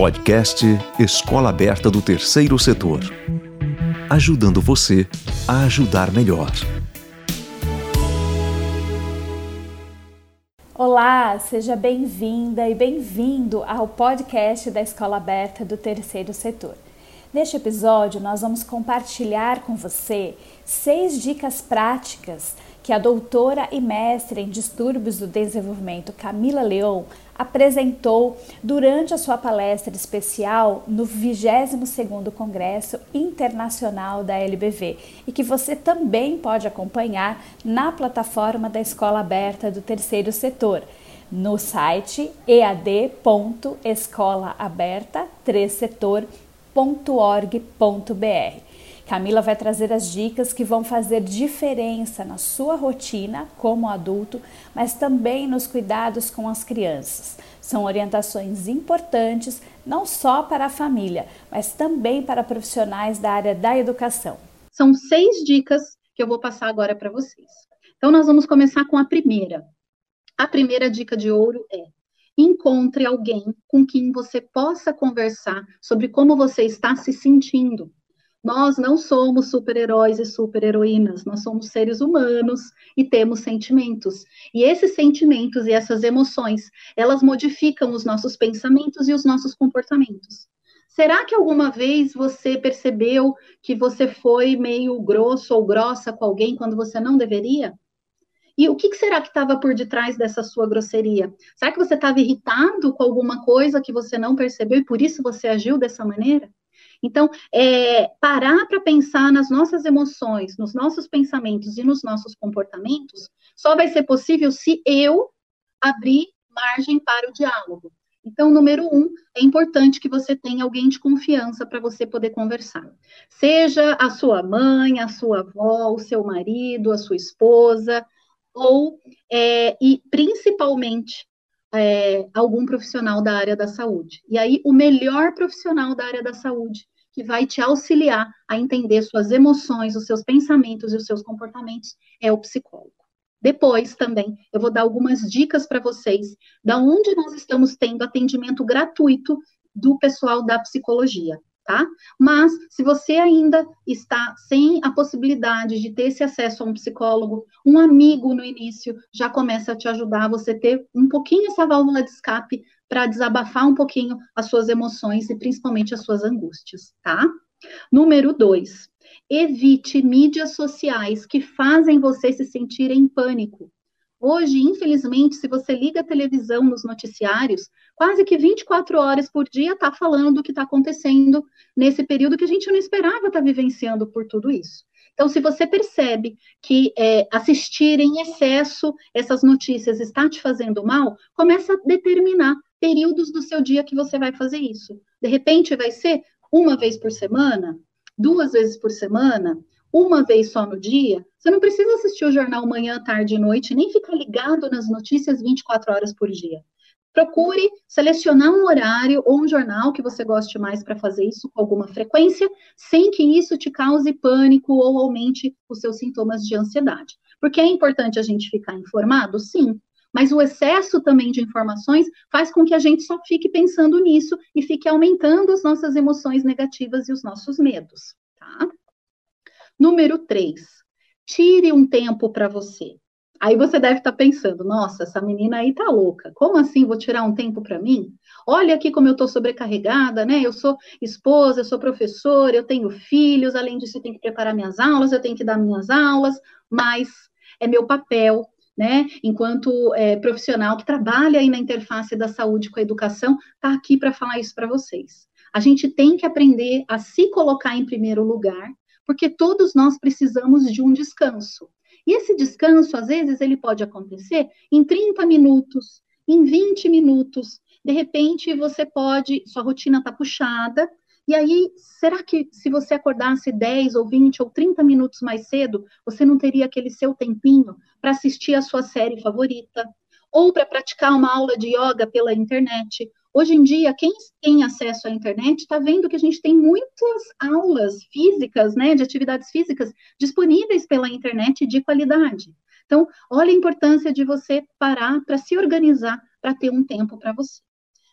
Podcast Escola Aberta do Terceiro Setor. Ajudando você a ajudar melhor. Olá, seja bem-vinda e bem-vindo ao podcast da Escola Aberta do Terceiro Setor. Neste episódio, nós vamos compartilhar com você seis dicas práticas que a doutora e mestre em distúrbios do desenvolvimento Camila Leon apresentou durante a sua palestra especial no 22º Congresso Internacional da LBV e que você também pode acompanhar na plataforma da Escola Aberta do Terceiro Setor no site ead.escolaaberta3setor.org.br. Camila vai trazer as dicas que vão fazer diferença na sua rotina como adulto, mas também nos cuidados com as crianças. São orientações importantes não só para a família, mas também para profissionais da área da educação. São seis dicas que eu vou passar agora para vocês. Então, nós vamos começar com a primeira. A primeira dica de ouro é: encontre alguém com quem você possa conversar sobre como você está se sentindo. Nós não somos super-heróis e super-heroínas, nós somos seres humanos e temos sentimentos. E esses sentimentos e essas emoções, elas modificam os nossos pensamentos e os nossos comportamentos. Será que alguma vez você percebeu que você foi meio grosso ou grossa com alguém quando você não deveria? E o que, será que estava por detrás dessa sua grosseria? Será que você estava irritado com alguma coisa que você não percebeu e por isso você agiu dessa maneira? Então, é, parar para pensar nas nossas emoções, nos nossos pensamentos e nos nossos comportamentos só vai ser possível se eu abrir margem para o diálogo. Então, número um, é importante que você tenha alguém de confiança para você poder conversar. Seja a sua mãe, a sua avó, o seu marido, a sua esposa, ou, é, e principalmente, é, algum profissional da área da saúde. E aí, o melhor profissional da área da saúde que vai te auxiliar a entender suas emoções, os seus pensamentos e os seus comportamentos é o psicólogo. Depois também eu vou dar algumas dicas para vocês da onde nós estamos tendo atendimento gratuito do pessoal da psicologia tá? Mas se você ainda está sem a possibilidade de ter esse acesso a um psicólogo, um amigo no início já começa a te ajudar a você ter um pouquinho essa válvula de escape para desabafar um pouquinho as suas emoções e principalmente as suas angústias, tá? Número dois, evite mídias sociais que fazem você se sentir em pânico. Hoje, infelizmente, se você liga a televisão nos noticiários, quase que 24 horas por dia está falando do que está acontecendo nesse período que a gente não esperava estar tá vivenciando por tudo isso. Então, se você percebe que é, assistir em excesso essas notícias está te fazendo mal, começa a determinar períodos do seu dia que você vai fazer isso. De repente, vai ser uma vez por semana, duas vezes por semana, uma vez só no dia, você não precisa assistir o jornal manhã, tarde e noite, nem ficar ligado nas notícias 24 horas por dia. Procure selecionar um horário ou um jornal que você goste mais para fazer isso com alguma frequência, sem que isso te cause pânico ou aumente os seus sintomas de ansiedade. Porque é importante a gente ficar informado? Sim. Mas o excesso também de informações faz com que a gente só fique pensando nisso e fique aumentando as nossas emoções negativas e os nossos medos, tá? Número 3, tire um tempo para você. Aí você deve estar tá pensando, nossa, essa menina aí tá louca. Como assim vou tirar um tempo para mim? Olha aqui como eu estou sobrecarregada, né? Eu sou esposa, eu sou professora, eu tenho filhos, além disso eu tenho que preparar minhas aulas, eu tenho que dar minhas aulas, mas é meu papel, né? Enquanto é, profissional que trabalha aí na interface da saúde com a educação, tá aqui para falar isso para vocês. A gente tem que aprender a se colocar em primeiro lugar porque todos nós precisamos de um descanso. E esse descanso, às vezes, ele pode acontecer em 30 minutos, em 20 minutos. De repente, você pode, sua rotina está puxada, e aí, será que se você acordasse 10 ou 20 ou 30 minutos mais cedo, você não teria aquele seu tempinho para assistir a sua série favorita? Ou para praticar uma aula de yoga pela internet? Hoje em dia, quem tem acesso à internet está vendo que a gente tem muitas aulas físicas, né, de atividades físicas disponíveis pela internet de qualidade. Então, olha a importância de você parar para se organizar para ter um tempo para você.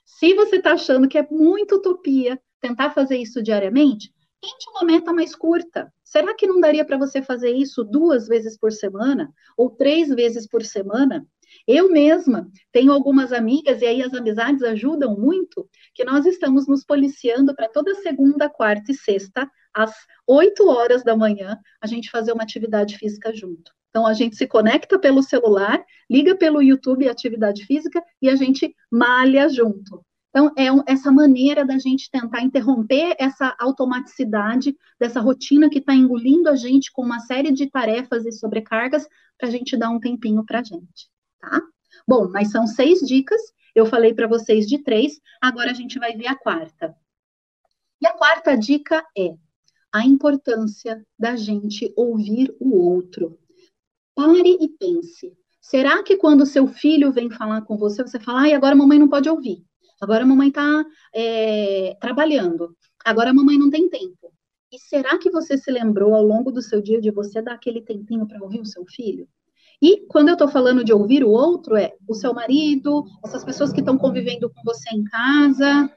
Se você está achando que é muito utopia tentar fazer isso diariamente, tente uma meta mais curta. Será que não daria para você fazer isso duas vezes por semana ou três vezes por semana? Eu mesma tenho algumas amigas, e aí as amizades ajudam muito, que nós estamos nos policiando para toda segunda, quarta e sexta, às 8 horas da manhã, a gente fazer uma atividade física junto. Então, a gente se conecta pelo celular, liga pelo YouTube atividade física e a gente malha junto. Então, é um, essa maneira da gente tentar interromper essa automaticidade, dessa rotina que está engolindo a gente com uma série de tarefas e sobrecargas, para a gente dar um tempinho para a gente, tá? Bom, mas são seis dicas, eu falei para vocês de três, agora a gente vai ver a quarta. E a quarta dica é a importância da gente ouvir o outro. Pare e pense. Será que quando seu filho vem falar com você, você fala, ai, agora a mamãe não pode ouvir? Agora a mamãe está é, trabalhando. Agora a mamãe não tem tempo. E será que você se lembrou ao longo do seu dia de você dar aquele tempinho para ouvir o seu filho? E quando eu estou falando de ouvir o outro, é o seu marido, essas pessoas que estão convivendo com você em casa,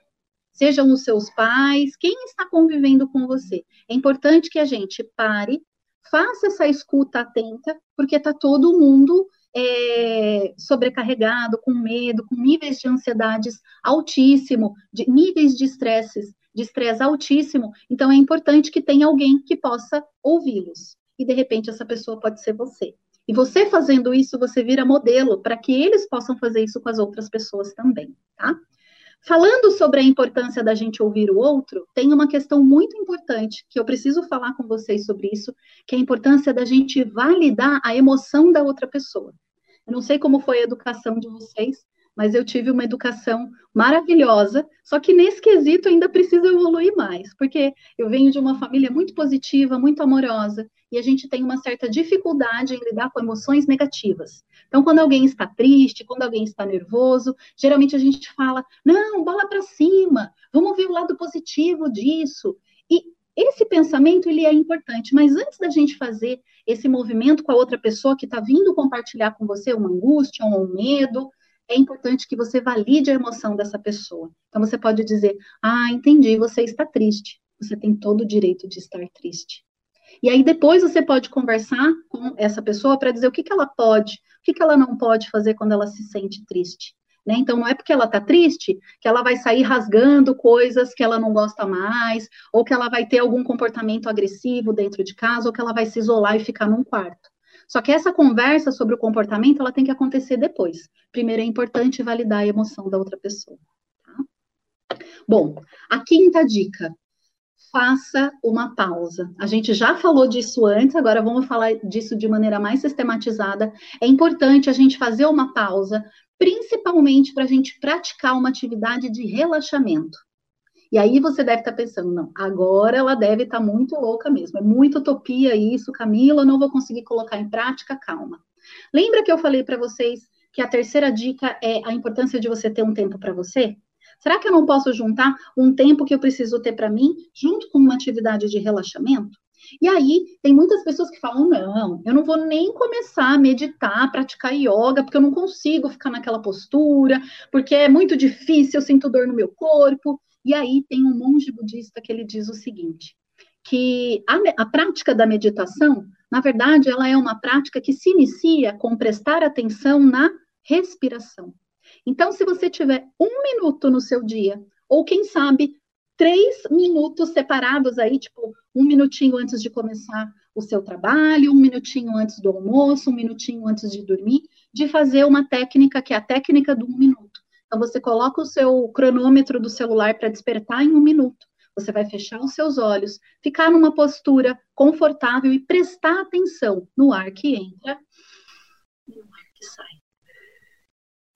sejam os seus pais, quem está convivendo com você. É importante que a gente pare, faça essa escuta atenta, porque está todo mundo é, sobrecarregado, com medo, com níveis de ansiedades altíssimo, de níveis de estresses, de estresse altíssimo. Então é importante que tenha alguém que possa ouvi-los. E de repente essa pessoa pode ser você. E você fazendo isso, você vira modelo para que eles possam fazer isso com as outras pessoas também, tá? Falando sobre a importância da gente ouvir o outro, tem uma questão muito importante que eu preciso falar com vocês sobre isso, que é a importância da gente validar a emoção da outra pessoa. Eu não sei como foi a educação de vocês, mas eu tive uma educação maravilhosa, só que nesse quesito ainda preciso evoluir mais, porque eu venho de uma família muito positiva, muito amorosa, e a gente tem uma certa dificuldade em lidar com emoções negativas. Então, quando alguém está triste, quando alguém está nervoso, geralmente a gente fala: não, bola para cima, vamos ver o lado positivo disso. E esse pensamento ele é importante, mas antes da gente fazer esse movimento com a outra pessoa que está vindo compartilhar com você uma angústia um medo, é importante que você valide a emoção dessa pessoa. Então você pode dizer: Ah, entendi, você está triste. Você tem todo o direito de estar triste. E aí depois você pode conversar com essa pessoa para dizer o que, que ela pode, o que, que ela não pode fazer quando ela se sente triste. Né? Então não é porque ela está triste que ela vai sair rasgando coisas que ela não gosta mais, ou que ela vai ter algum comportamento agressivo dentro de casa, ou que ela vai se isolar e ficar num quarto. Só que essa conversa sobre o comportamento ela tem que acontecer depois. Primeiro é importante validar a emoção da outra pessoa. Tá? Bom, a quinta dica faça uma pausa. A gente já falou disso antes, agora vamos falar disso de maneira mais sistematizada. É importante a gente fazer uma pausa, principalmente para a gente praticar uma atividade de relaxamento. E aí você deve estar tá pensando, não, agora ela deve estar tá muito louca mesmo, é muito utopia isso, Camila, eu não vou conseguir colocar em prática, calma. Lembra que eu falei para vocês que a terceira dica é a importância de você ter um tempo para você? Será que eu não posso juntar um tempo que eu preciso ter para mim, junto com uma atividade de relaxamento? E aí, tem muitas pessoas que falam: não, eu não vou nem começar a meditar, praticar yoga, porque eu não consigo ficar naquela postura, porque é muito difícil, eu sinto dor no meu corpo. E aí, tem um monge budista que ele diz o seguinte: que a, a prática da meditação, na verdade, ela é uma prática que se inicia com prestar atenção na respiração. Então, se você tiver um minuto no seu dia, ou quem sabe, três minutos separados aí, tipo, um minutinho antes de começar o seu trabalho, um minutinho antes do almoço, um minutinho antes de dormir, de fazer uma técnica que é a técnica do um minuto. Então, você coloca o seu cronômetro do celular para despertar em um minuto. Você vai fechar os seus olhos, ficar numa postura confortável e prestar atenção no ar que entra e no ar que sai.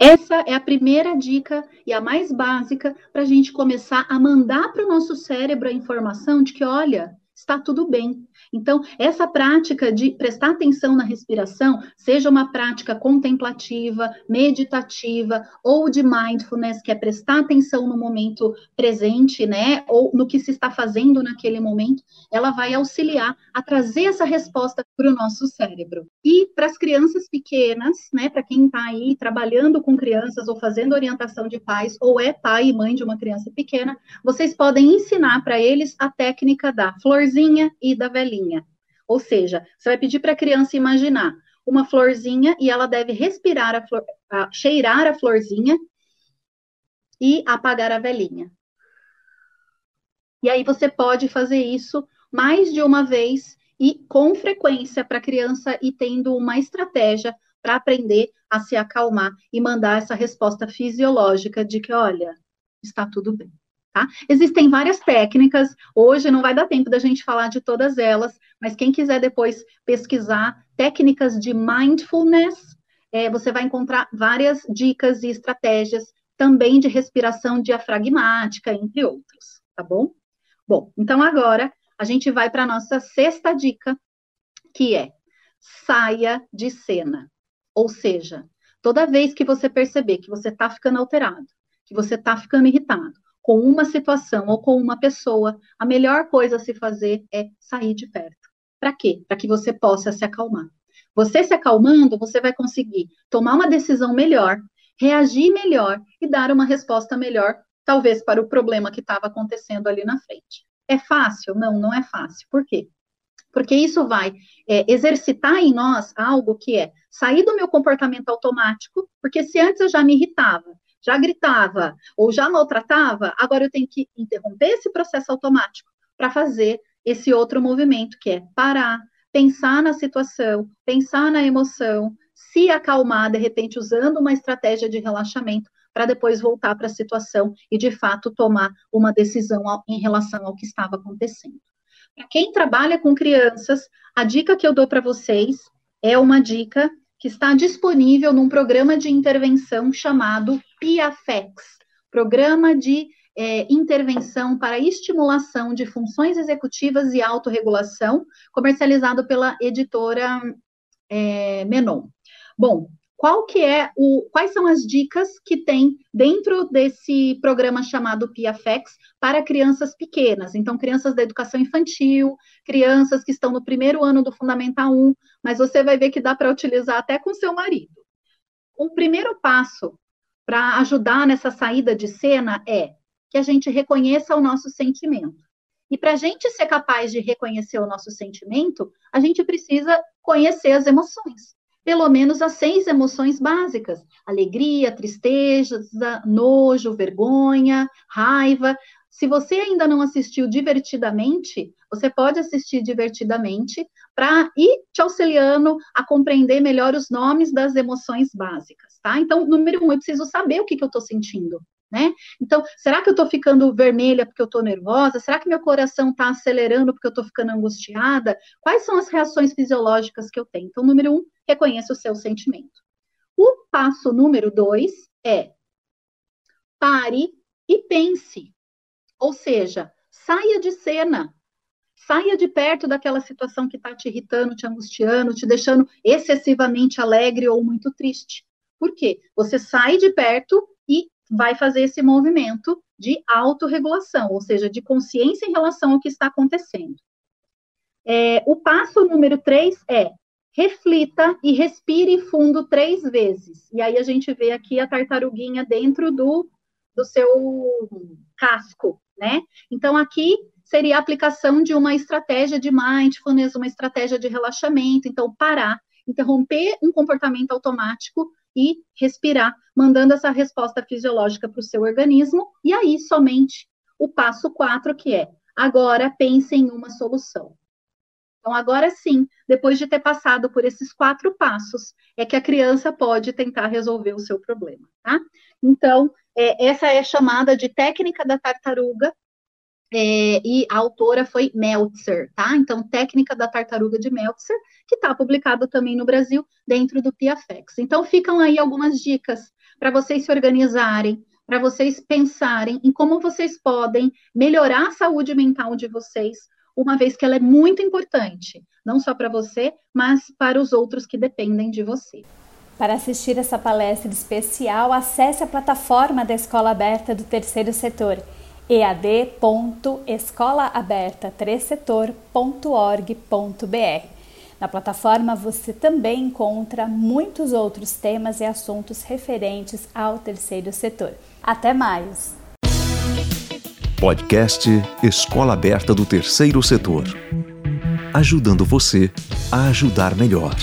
Essa é a primeira dica e a mais básica para a gente começar a mandar para o nosso cérebro a informação de que, olha, está tudo bem. Então, essa prática de prestar atenção na respiração, seja uma prática contemplativa, meditativa ou de mindfulness, que é prestar atenção no momento presente, né, ou no que se está fazendo naquele momento, ela vai auxiliar a trazer essa resposta para o nosso cérebro. E para as crianças pequenas, né, para quem está aí trabalhando com crianças ou fazendo orientação de pais, ou é pai e mãe de uma criança pequena, vocês podem ensinar para eles a técnica da florzinha e da velhinha. Ou seja, você vai pedir para a criança imaginar uma florzinha e ela deve respirar a flor, a, cheirar a florzinha e apagar a velhinha. E aí você pode fazer isso mais de uma vez e com frequência para a criança ir tendo uma estratégia para aprender a se acalmar e mandar essa resposta fisiológica de que, olha, está tudo bem. Tá? Existem várias técnicas, hoje não vai dar tempo da gente falar de todas elas, mas quem quiser depois pesquisar técnicas de mindfulness, é, você vai encontrar várias dicas e estratégias também de respiração diafragmática, entre outros, tá bom? Bom, então agora a gente vai para a nossa sexta dica, que é saia de cena. Ou seja, toda vez que você perceber que você está ficando alterado, que você está ficando irritado, com uma situação ou com uma pessoa, a melhor coisa a se fazer é sair de perto. Para quê? Para que você possa se acalmar. Você se acalmando, você vai conseguir tomar uma decisão melhor, reagir melhor e dar uma resposta melhor, talvez para o problema que estava acontecendo ali na frente. É fácil? Não, não é fácil. Por quê? Porque isso vai é, exercitar em nós algo que é sair do meu comportamento automático, porque se antes eu já me irritava, já gritava ou já maltratava, agora eu tenho que interromper esse processo automático para fazer esse outro movimento, que é parar, pensar na situação, pensar na emoção, se acalmar, de repente, usando uma estratégia de relaxamento, para depois voltar para a situação e, de fato, tomar uma decisão em relação ao que estava acontecendo. Para quem trabalha com crianças, a dica que eu dou para vocês é uma dica que está disponível num programa de intervenção chamado PIAFEX, Programa de é, Intervenção para Estimulação de Funções Executivas e Autorregulação, comercializado pela editora é, Menon. Bom, qual que é o, quais são as dicas que tem dentro desse programa chamado PIAFEX para crianças pequenas? Então, crianças da educação infantil, crianças que estão no primeiro ano do Fundamental 1, mas você vai ver que dá para utilizar até com seu marido. O primeiro passo para ajudar nessa saída de cena é que a gente reconheça o nosso sentimento. E para a gente ser capaz de reconhecer o nosso sentimento, a gente precisa conhecer as emoções pelo menos as seis emoções básicas: alegria, tristeza, nojo, vergonha, raiva. Se você ainda não assistiu divertidamente, você pode assistir divertidamente para ir te auxiliando a compreender melhor os nomes das emoções básicas, tá? Então, número um, eu preciso saber o que, que eu estou sentindo né? Então, será que eu estou ficando vermelha porque eu estou nervosa? Será que meu coração está acelerando porque eu estou ficando angustiada? Quais são as reações fisiológicas que eu tenho? Então, número um, reconheça o seu sentimento. O passo número dois é pare e pense. Ou seja, saia de cena. Saia de perto daquela situação que está te irritando, te angustiando, te deixando excessivamente alegre ou muito triste. Por quê? Você sai de perto e vai fazer esse movimento de autorregulação, ou seja, de consciência em relação ao que está acontecendo. É, o passo número três é reflita e respire fundo três vezes. E aí a gente vê aqui a tartaruguinha dentro do, do seu casco, né? Então aqui seria a aplicação de uma estratégia de mindfulness, uma estratégia de relaxamento. Então, parar, interromper um comportamento automático e respirar, mandando essa resposta fisiológica para o seu organismo, e aí somente o passo 4, que é agora pense em uma solução. Então, agora sim, depois de ter passado por esses quatro passos, é que a criança pode tentar resolver o seu problema, tá? Então, é, essa é chamada de técnica da tartaruga, é, e a autora foi Meltzer, tá? Então, Técnica da Tartaruga de Meltzer, que está publicado também no Brasil, dentro do Piafex. Então, ficam aí algumas dicas para vocês se organizarem, para vocês pensarem em como vocês podem melhorar a saúde mental de vocês, uma vez que ela é muito importante, não só para você, mas para os outros que dependem de você. Para assistir essa palestra especial, acesse a plataforma da Escola Aberta do Terceiro Setor, ead.escolaaberta3setor.org.br. Na plataforma você também encontra muitos outros temas e assuntos referentes ao terceiro setor. Até mais! Podcast Escola Aberta do Terceiro Setor ajudando você a ajudar melhor.